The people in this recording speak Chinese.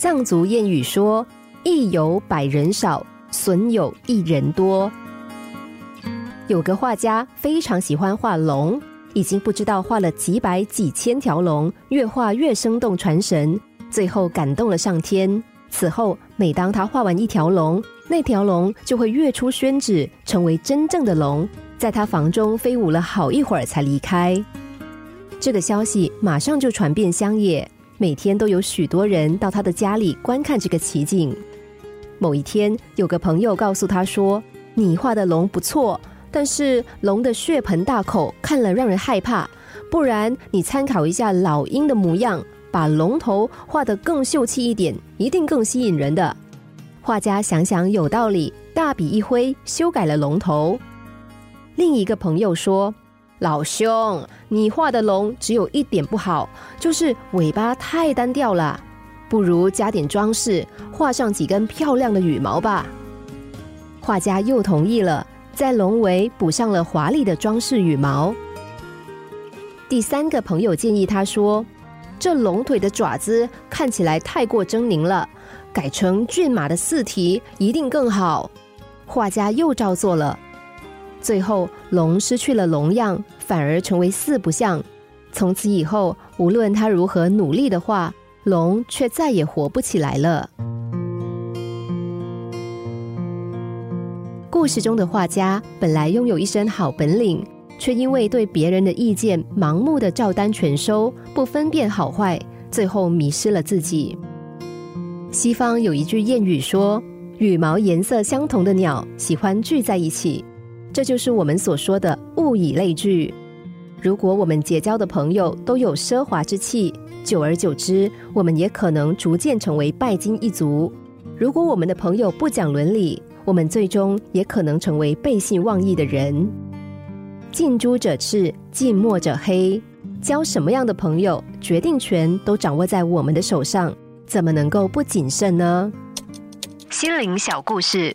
藏族谚语说：“益有百人少，损有一人多。”有个画家非常喜欢画龙，已经不知道画了几百几千条龙，越画越生动传神，最后感动了上天。此后，每当他画完一条龙，那条龙就会跃出宣纸，成为真正的龙，在他房中飞舞了好一会儿才离开。这个消息马上就传遍乡野。每天都有许多人到他的家里观看这个奇景。某一天，有个朋友告诉他说：“你画的龙不错，但是龙的血盆大口看了让人害怕。不然你参考一下老鹰的模样，把龙头画得更秀气一点，一定更吸引人的。”画家想想有道理，大笔一挥，修改了龙头。另一个朋友说。老兄，你画的龙只有一点不好，就是尾巴太单调了，不如加点装饰，画上几根漂亮的羽毛吧。画家又同意了，在龙尾补上了华丽的装饰羽毛。第三个朋友建议他说：“这龙腿的爪子看起来太过狰狞了，改成骏马的四蹄一定更好。”画家又照做了。最后，龙失去了龙样，反而成为四不像。从此以后，无论他如何努力的画，龙却再也活不起来了。故事中的画家本来拥有一身好本领，却因为对别人的意见盲目的照单全收，不分辨好坏，最后迷失了自己。西方有一句谚语说：“羽毛颜色相同的鸟喜欢聚在一起。”这就是我们所说的物以类聚。如果我们结交的朋友都有奢华之气，久而久之，我们也可能逐渐成为拜金一族。如果我们的朋友不讲伦理，我们最终也可能成为背信忘义的人。近朱者赤，近墨者黑。交什么样的朋友，决定权都掌握在我们的手上，怎么能够不谨慎呢？心灵小故事。